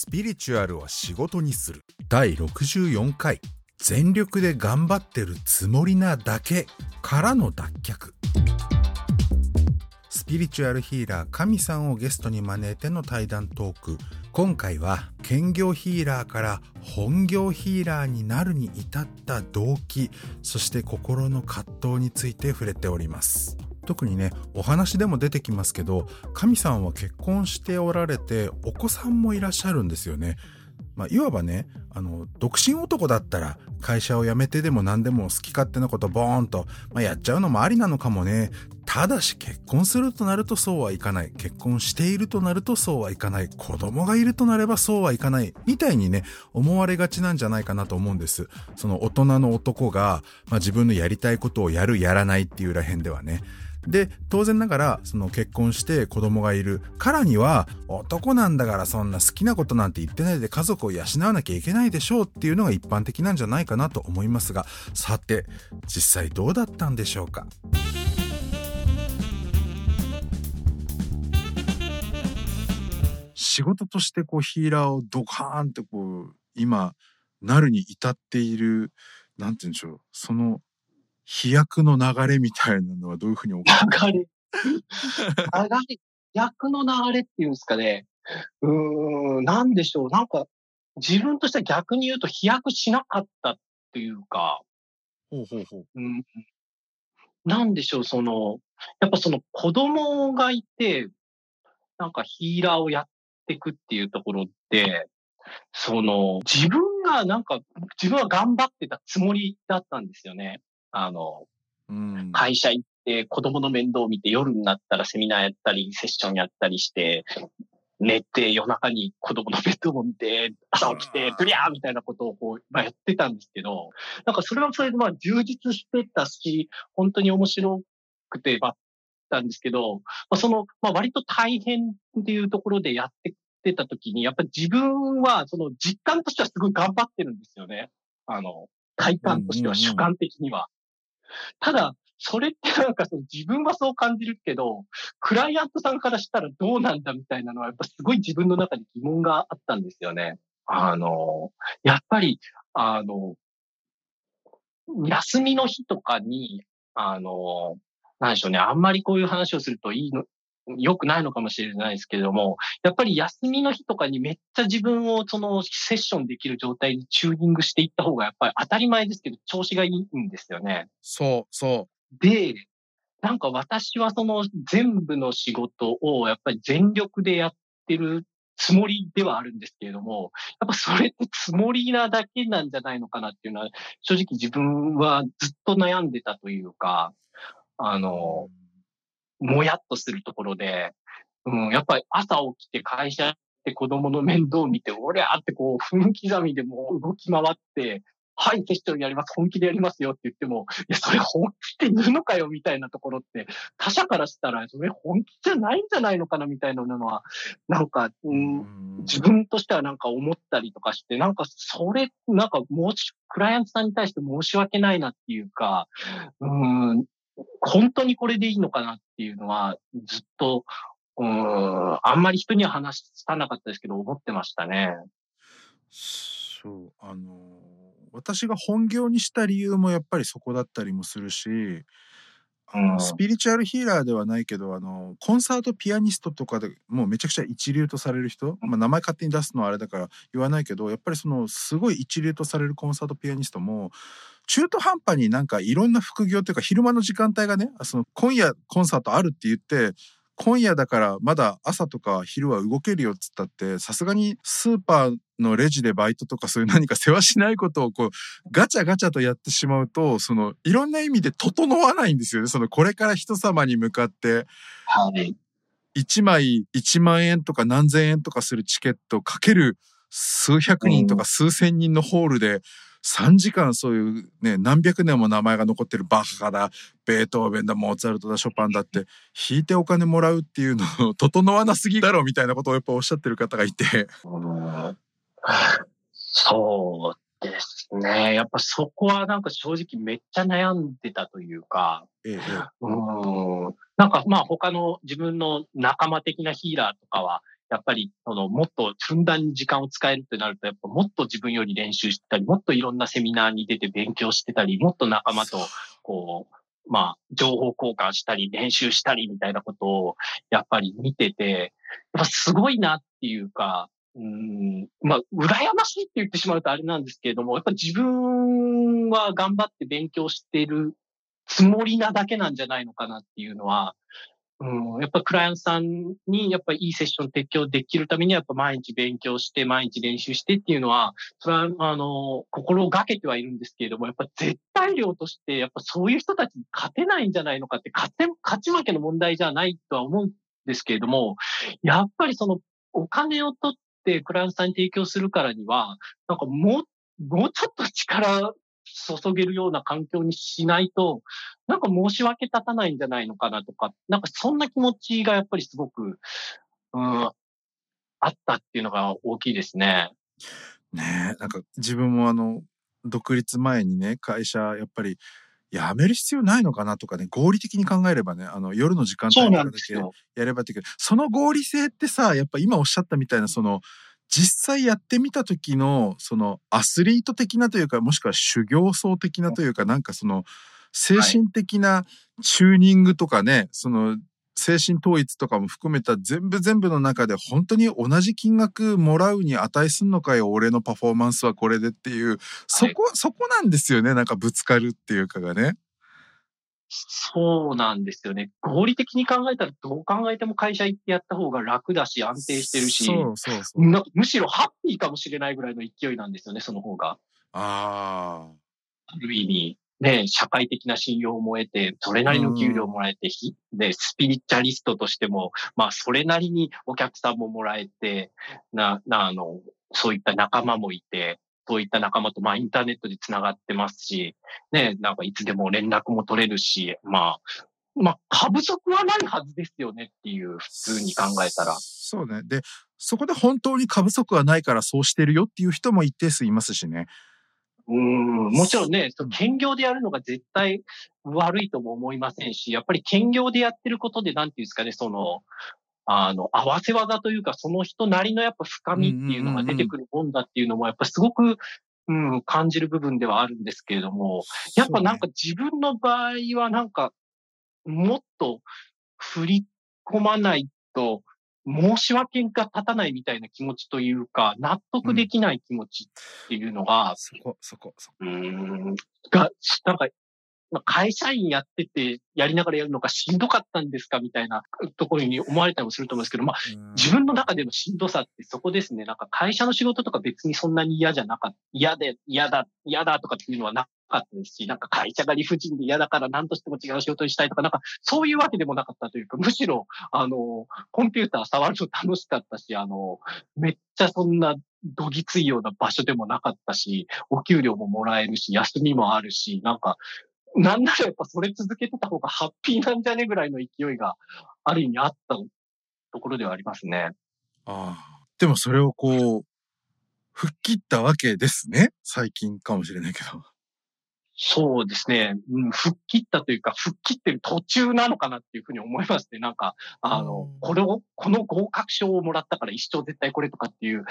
スピリチュアルを仕事にする。第64回。全力で頑張ってるつもりなだけからの脱却。スピリチュアルヒーラー神さんをゲストに招いての対談トーク。今回は兼業ヒーラーから本業ヒーラーになるに至った動機そして心の葛藤について触れております。特にねお話でも出てきますけど神さんは結婚しておられてお子さんもいらっしゃるんですよねまあ、いわばね、あの、独身男だったら、会社を辞めてでも何でも好き勝手なことボーンと、まあ、やっちゃうのもありなのかもね。ただし結婚するとなるとそうはいかない。結婚しているとなるとそうはいかない。子供がいるとなればそうはいかない。みたいにね、思われがちなんじゃないかなと思うんです。その大人の男が、まあ、自分のやりたいことをやる、やらないっていうらへんではね。で、当然ながら、その結婚して子供がいる。からには、男なんだからそんな好きなことなんて言ってないで家族を養わなきゃいけないでしょうっていうのが一般的なんじゃないかなと思いますが、さて、実際どうだったんでしょうか？仕事としてこうヒーラーをドカーンってこう、今、なるに至っている、なんて言うんでしょう、その飛躍の流れみたいなのはどういうふうに思流れ。流れ。役の流れっていうんですかね。うーん、なんでしょう。なんか、自分としては逆に言うと飛躍しなかったっていうか。ほうほうほう。うん、なんでしょう、その、やっぱその子供がいて、なんかヒーラーをやっていくっていうところで、その、自分がなんか、自分は頑張ってたつもりだったんですよね。あの、うん、会社行って子供の面倒を見て夜になったらセミナーやったり、セッションやったりして、寝て夜中に子供の面倒を見て、朝起きて、ブリャーみたいなことをこう、まあ、やってたんですけど、なんかそれはそれでまあ充実してたし、本当に面白くて、まあ、たんですけど、まあ、その、まあ、割と大変っていうところでやってってた時に、やっぱり自分は、その実感としてはすごい頑張ってるんですよね。あの、体感としては、主観的には。ただ、それってなんかその自分はそう感じるけど、クライアントさんからしたらどうなんだみたいなのは、やっぱすごい自分の中に疑問があったんですよね。あの、やっぱり、あの、休みの日とかに、あの、なんでしょうね、あんまりこういう話をするといいの、良くないのかもしれないですけれども、やっぱり休みの日とかにめっちゃ自分をそのセッションできる状態にチューニングしていった方がやっぱり当たり前ですけど調子がいいんですよね。そう、そう。で、なんか私はその全部の仕事をやっぱり全力でやってるつもりではあるんですけれども、やっぱそれってつもりなだけなんじゃないのかなっていうのは、正直自分はずっと悩んでたというか、あの、もやっとするところで、うん、やっぱり朝起きて会社で子供の面倒を見て、俺あってこう、分刻みでも動き回って、はい、セッションやります、本気でやりますよって言っても、いや、それ本気って言うのかよみたいなところって、他者からしたら、それ本気じゃないんじゃないのかなみたいなのは、なんか、うん、自分としてはなんか思ったりとかして、なんかそれ、なんかもし、クライアントさんに対して申し訳ないなっていうか、うん、本当にこれでいいのかなっていうのは、ずっと、うん、あんまり人には話さなかったですけど、思ってましたね。そう、あの、私が本業にした理由もやっぱりそこだったりもするし、あの、スピリチュアルヒーラーではないけど、あの、コンサートピアニストとかでもうめちゃくちゃ一流とされる人、まあ、名前勝手に出すのはあれだから言わないけど、やっぱりその、すごい一流とされるコンサートピアニストも、中途半端になんかいろんな副業というか昼間の時間帯がね、その今夜コンサートあるって言って、今夜だからまだ朝とか昼は動けるよっつったって、さすがにスーパーのレジでバイトとかそういう何か世話しないことをこうガチャガチャとやってしまうと、そのいろんな意味で整わないんですよね。そのこれから人様に向かって、はい。1枚1万円とか何千円とかするチケットかける数百人とか数千人のホールで、3時間そういうね、何百年も名前が残ってるバッハだ、ベートーベンだ、モーツァルトだ、ショパンだって、弾いてお金もらうっていうのを整わなすぎだろみたいなことをやっぱおっしゃってる方がいて。そうですね。やっぱそこはなんか正直めっちゃ悩んでたというか、ええ、うんなんかまあ他の自分の仲間的なヒーラーとかは、やっぱり、その、もっとふんだんに時間を使えるってなると、やっぱもっと自分より練習してたり、もっといろんなセミナーに出て勉強してたり、もっと仲間と、こう、まあ、情報交換したり、練習したりみたいなことを、やっぱり見てて、やっぱすごいなっていうか、うん、まあ、羨ましいって言ってしまうとあれなんですけれども、やっぱ自分は頑張って勉強してるつもりなだけなんじゃないのかなっていうのは、うん、やっぱクライアントさんにやっぱいいセッション提供できるためにはやっぱ毎日勉強して毎日練習してっていうのは、それはあの、心がけてはいるんですけれども、やっぱ絶対量としてやっぱそういう人たちに勝てないんじゃないのかって勝て、勝ち負けの問題じゃないとは思うんですけれども、やっぱりそのお金を取ってクライアントさんに提供するからには、なんかもう、もうちょっと力注げるような環境にしないと、なんか申し訳立たないんじゃないのかなとか、なんかそんな気持ちがやっぱりすごく、うん、あったっていうのが大きいですね。ねえ、なんか自分もあの、独立前にね、会社、やっぱり、やめる必要ないのかなとかね、合理的に考えればね、あの、夜の時間帯だけやればっていうその合理性ってさ、やっぱ今おっしゃったみたいな、その、実際やってみた時のそのアスリート的なというかもしくは修行僧的なというかなんかその精神的なチューニングとかね、その精神統一とかも含めた全部全部の中で本当に同じ金額もらうに値すんのかよ俺のパフォーマンスはこれでっていうそこ、はい、そこなんですよねなんかぶつかるっていうかがね。そうなんですよね。合理的に考えたらどう考えても会社行ってやった方が楽だし安定してるし、そうそうそうむしろハッピーかもしれないぐらいの勢いなんですよね、その方が。ああ。ある意味、ね、社会的な信用も得て、それなりの給料もらえて、で、スピリチャリストとしても、まあ、それなりにお客さんももらえて、な、な、あの、そういった仲間もいて、そういった仲間と、まあ、インターネットで繋がってますし、ね、なんかいつでも連絡も取れるし、まあ、まあ、過不足はないはずですよねっていう、普通に考えたら。そうね。で、そこで本当に過不足はないからそうしてるよっていう人も一定数いますしね。うん、もちろんね、兼業でやるのが絶対悪いとも思いませんし、やっぱり兼業でやってることで、なんていうんですかね、その、あの、合わせ技というか、その人なりのやっぱ深みっていうのが出てくるもんだっていうのも、やっぱすごく、うん、感じる部分ではあるんですけれども、やっぱなんか自分の場合はなんか、もっと振り込まないと、申し訳が立たないみたいな気持ちというか、納得できない気持ちっていうのが、うん、そこ、そこ、そこ。うん、が、なんかまあ、会社員やってて、やりながらやるのがしんどかったんですか？みたいなところに思われたりもすると思うんですけど、まあ、自分の中でのしんどさってそこですね。なんか会社の仕事とか別にそんなに嫌じゃなかった。嫌で、嫌だ、嫌だとかっていうのはなかったですし、なんか会社が理不尽で嫌だから何としても違う仕事にしたいとか、なんかそういうわけでもなかったというか、むしろ、あの、コンピューター触るの楽しかったし、あの、めっちゃそんなどぎついような場所でもなかったし、お給料ももらえるし、休みもあるし、なんか、なんならやっぱそれ続けてた方がハッピーなんじゃねぐらいの勢いがある意味あったところではありますね。ああ。でもそれをこう、吹っ切ったわけですね。最近かもしれないけど。そうですね。うん、吹っ切ったというか、吹っ切ってる途中なのかなっていうふうに思いますね。なんか、あの、これを、この合格賞をもらったから一生絶対これとかっていう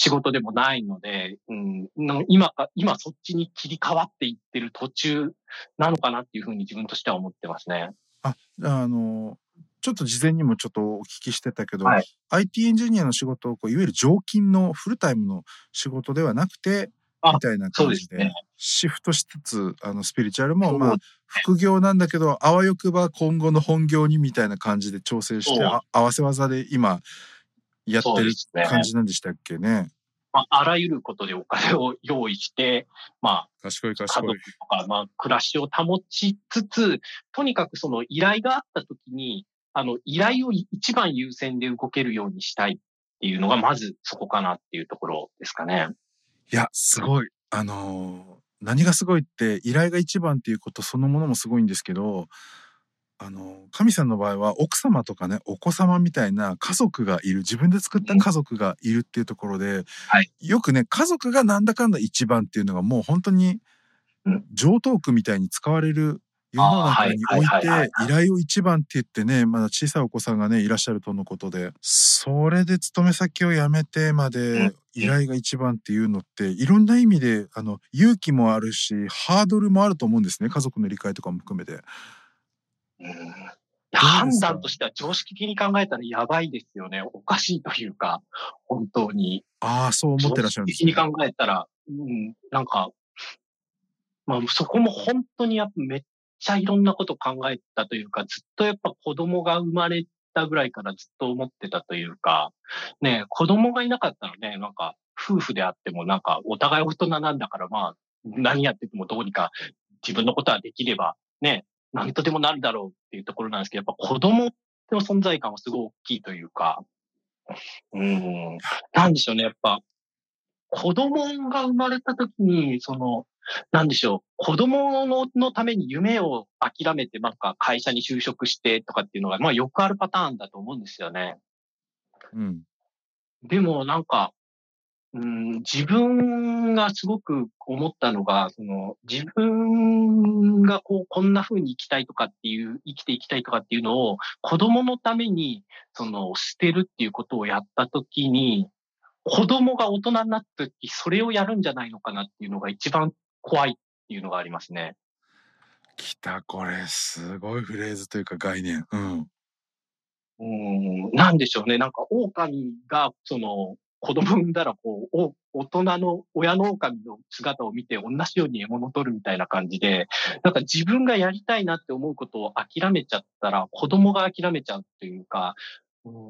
仕事でもないので、うん、今か、今そっちに切り替わっていってる途中なのかなっていうふうに自分としては思ってますね。あ、あの、ちょっと事前にもちょっとお聞きしてたけど、はい、IT エンジニアの仕事をこういわゆる常勤のフルタイムの仕事ではなくて、みたいな感じで、シフトしつつ、あの、スピリチュアルも、まあ、副業なんだけど、あわよくば今後の本業にみたいな感じで調整して、合わせ技で今、やってる感じなんでしたっけね。まあ、あらゆることでお金を用意して、まあ、賢い賢い。家族とか、まあ、暮らしを保ちつつ、とにかくその依頼があったときに、あの、依頼を一番優先で動けるようにしたいっていうのが、まずそこかなっていうところですかね。いや、すごい。あのー、何がすごいって、依頼が一番っていうことそのものもすごいんですけど、あの神さんの場合は奥様とかねお子様みたいな家族がいる自分で作った家族がいるっていうところで、はい、よくね家族がなんだかんだ一番っていうのがもう本当に上等句みたいに使われる世の中に置いて、依頼を一番って言ってね、まだ小さいお子さんがね、いらっしゃるとのことで、それで勤め先を辞めてまうでん、依頼が一番っていうのって、いろんな意味で、あの、勇気もあるし、ハードルもあると思うんですね。家族の理解とかも含めて。うんか判断としては常識的に考えたらやばいですよね。おかしいというか、本当に。ああ、そう思ってらっしゃるんですね常識的に。考えたら、うん、なんか、まあそこも本当にやっぱめっちゃいろんなこと考えたというか、ずっとやっぱ子供が生まれたぐらいからずっと思ってたというか、ね、子供がいなかったらね、なんか夫婦であってもなんかお互い大人なんだからまあ何やっててもどうにか自分のことはできればね、何とでもなるだろうっていうところなんですけど、やっぱ子供の存在感はすごい大きいというか、うん、なんでしょうね、やっぱ子供が生まれた時に、その、なんでしょう、子供ののために夢を諦めて、なんか会社に就職してとかっていうのが、まあよくあるパターンだと思うんですよね。うん。でもなんか、うん、自分がすごく思ったのが、その自分がこう、こんな風に生きたいとかっていう、生きていきたいとかっていうのを子供のために、その捨てるっていうことをやったときに、子供が大人になったとき、それをやるんじゃないのかなっていうのが一番怖いっていうのがありますね。来た、これ、すごいフレーズというか概念。うん。うん、なんでしょうね。なんか、狼が、その、子供産んだら、こう、大人の、親の狼の姿を見て、同じように獲物を取るみたいな感じで、なんか自分がやりたいなって思うことを諦めちゃったら、子供が諦めちゃうっていうか、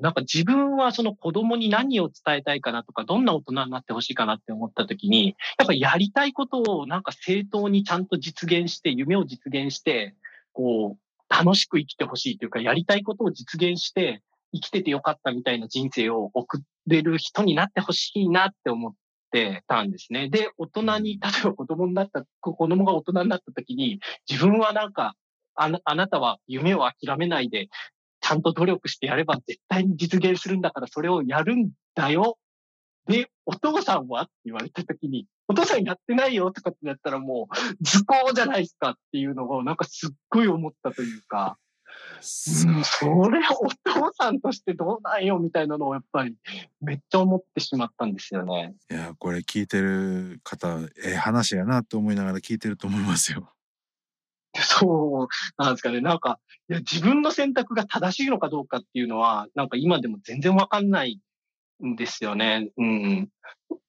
なんか自分はその子供に何を伝えたいかなとか、どんな大人になってほしいかなって思った時に、やっぱやりたいことをなんか正当にちゃんと実現して、夢を実現して、こう、楽しく生きてほしいというか、やりたいことを実現して、生きててよかったみたいな人生を送ってれる人になってほしいなって思ってたんですね。で、大人に、例えば子供になった、子供が大人になった時に、自分はなんか、あなあなたは夢を諦めないで、ちゃんと努力してやれば絶対に実現するんだからそれをやるんだよ。で、お父さんはって言われた時に、お父さんやってないよとかってなったらもう図工じゃないですかっていうのをなんかすっごい思ったというか、うん、それお父さんとしてどうなんよみたいなのをやっぱりめっちゃ思ってしまったんですよね。いや、これ聞いてる方、ええ話やなって思いながら聞いてると思いますよ。そうなんですかね。なんか、いや自分の選択が正しいのかどうかっていうのは、なんか今でも全然わかんないんですよね。うん。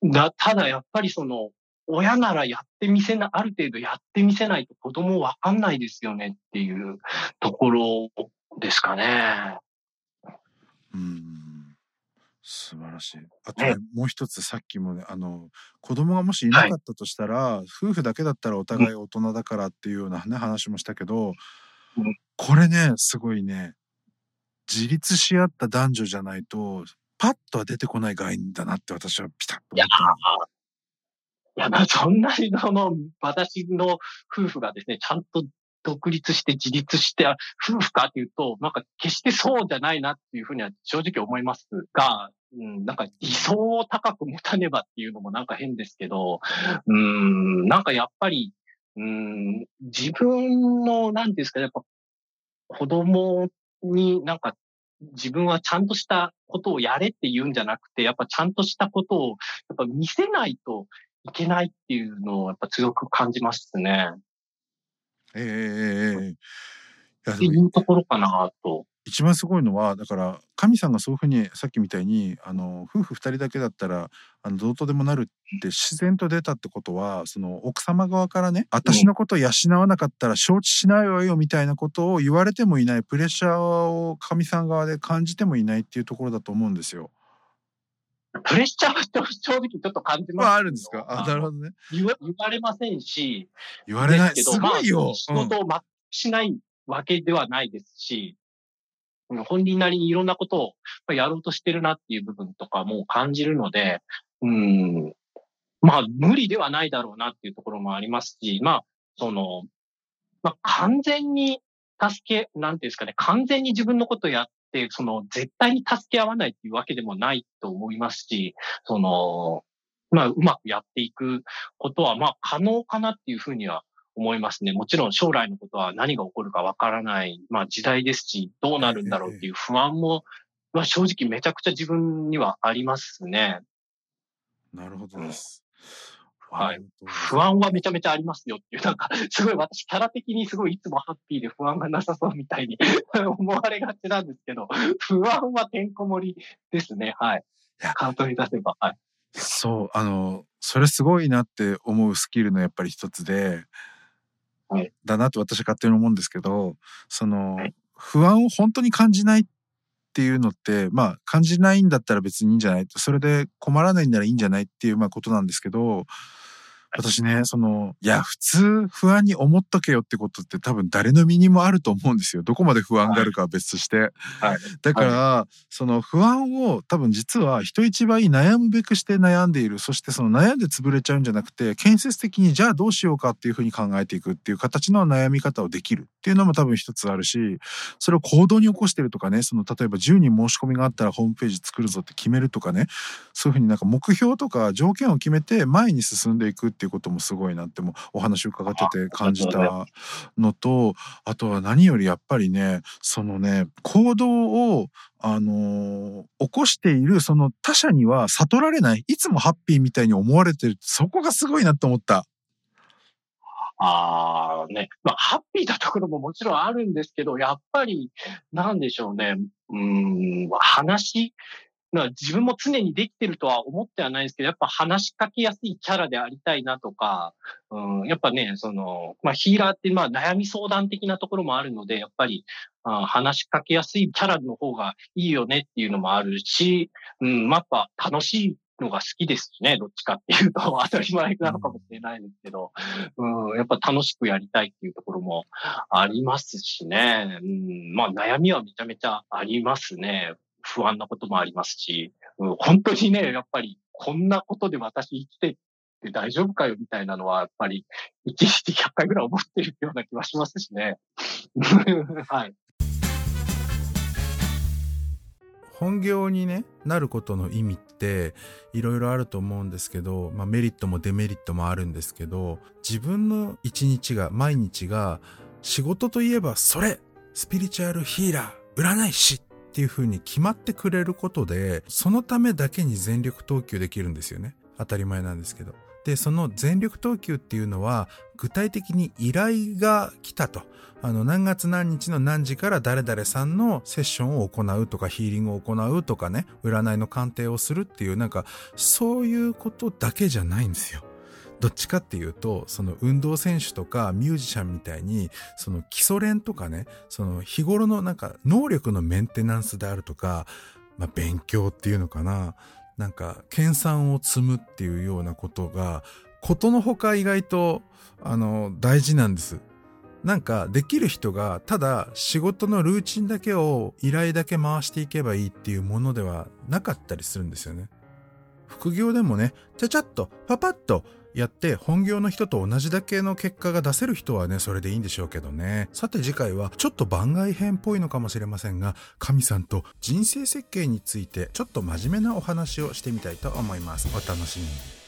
だただやっぱりその、親ならやってみせな、ある程度やってみせないと子供わかんないですよねっていうところですかね。うん。素晴らしい。あとね、もう一つさっきもね、あの、子供がもしいなかったとしたら、夫婦だけだったらお互い大人だからっていうようなね、話もしたけどうん、これね、すごいね、自立し合った男女じゃないと、パッとは出てこない概念だなって私はピタッと思った。いや、まあそんなにその、私の夫婦がですね、ちゃんと独立して自立して、夫婦かっていうと、なんか決してそうじゃないなっていうふうには正直思いますが、うん、なんか理想を高く持たねばっていうのもなんか変ですけど、うん、なんかやっぱり、うん、自分の、なんですかね、やっぱ子供になんか自分はちゃんとしたことをやれって言うんじゃなくて、やっぱちゃんとしたことをやっぱ見せないといけないっていうのをやっぱ強く感じますね。ええっていうところかなと。一番すごいのはだから神さんがそういうふうにさっきみたいにあの夫婦二人だけだったらあのどうとでもなるって自然と出たってことはその奥様側からね私のことを養わなかったら承知しないわよみたいなことを言われてもいないプレッシャーを神さん側で感じてもいないっていうところだと思うんですよ。プレッシャーは正直ちょっと感じます。まああるんですか？あなるほどね。言わ言われませんし、言われない。ですけどすごいよ。まあ、仕事を全くしないわけではないですし、うん本人なりにいろんなことをまあやろうとしてるなっていう部分とかも感じるので、うん、まあ無理ではないだろうなっていうところもありますし、まあ、その、まあ完全に助け、なんていうんですかね、完全に自分のことをやって、その絶対に助け合わないっていうわけでもないと思いますし、その、まあうまくやっていくことは、まあ可能かなっていうふうには思いますね。もちろん将来のことは何が起こるかわからない、まあ時代ですし、どうなるんだろうっていう不安も、まあ正直めちゃくちゃ自分にはありますね。なるほどです。はい。不安はめちゃめちゃありますよっていう、なんか、すごい私、キャラ的にすごいいつもハッピーで不安がなさそうみたいに 思われがちなんですけど、不安はてんこ盛りですね。はい。カートに出せば。はい。そう、あの、それすごいなって思うスキルのやっぱり一つで、はい、だなと私勝手に思うんですけど、その、はい、不安を本当に感じないっていうのって、まあ感じないんだったら別にいいんじゃないそれで困らないんならいいんじゃないっていうまあことなんですけど、私ね、その、いや、普通不安に思っとけよってことって多分誰の身にもあると思うんですよ。どこまで不安があるかは別として。はい。だから、はい、その不安を多分実は人一倍悩むべくして悩んでいる。そしてその悩んで潰れちゃうんじゃなくて、建設的にじゃあどうしようかっていうふうに考えていくっていう形の悩み方をできるっていうのも多分一つあるし、それを行動に起こしてるとかね、その例えば10人申し込みがあったらホームページ作るぞって決めるとかね、そういうふうになんか目標とか条件を決めて前に進んでいくっていうこともすごいなってもお話伺ってて感じたのとあとは何よりやっぱりねそのね行動をあのー、起こしているその他者には悟られないいつもハッピーみたいに思われてるそこがすごいなと思った。ああね、まあ、ハッピーなところももちろんあるんですけど、やっぱり、なんでしょうね、うん、話まあ、自分も常にできてるとは思ってはないですけど、やっぱ話しかけやすいキャラでありたいなとか、うん、やっぱね、その、まあ、ヒーラーってまあ悩み相談的なところもあるので、やっぱり、あ話しかけやすいキャラの方がいいよねっていうのもあるし、うん、まあ、やっぱ楽しいのが好きですしね、どっちかっていうと。当たり前なのかもしれないですけど、うん、やっぱ楽しくやりたいっていうところもありますしね、うん、まあ悩みはめちゃめちゃありますね。不安なこともありますし、うん、本当にね、やっぱりこんなことで私生きてって大丈夫かよみたいなのは、やっぱり一日100回ぐらい思ってるような気はしますしね。はい。本業にね、なることの意味っていろいろあると思うんですけど、まあメリットもデメリットもあるんですけど、自分の一日が、毎日が仕事といえばそれスピリチュアルヒーラー占い師っていう風に決まってくれることで、そのためだけに全力投球できるんですよね。当たり前なんですけど。で、その全力投球っていうのは、具体的に依頼が来たと。あの、何月何日の何時から誰々さんのセッションを行うとか、ヒーリングを行うとかね、占いの鑑定をするっていう、なんか、そういうことだけじゃないんですよ。どっちかっていうと、その運動選手とかミュージシャンみたいに、その基礎練とかね、その日頃のなんか能力のメンテナンスであるとか、まあ勉強っていうのかな、なんか研鑽を積むっていうようなことが、ことのほか意外と、あの、大事なんです。なんかできる人がただ仕事のルーチンだけを依頼だけ回していけばいいっていうものではなかったりするんですよね。副業でもね、ちゃちゃっとパパッとやって本業の人と同じだけの結果が出せる人はね、それでいいんでしょうけどね。さて次回はちょっと番外編っぽいのかもしれませんが、神さんと人生設計についてちょっと真面目なお話をしてみたいと思います。お楽しみに。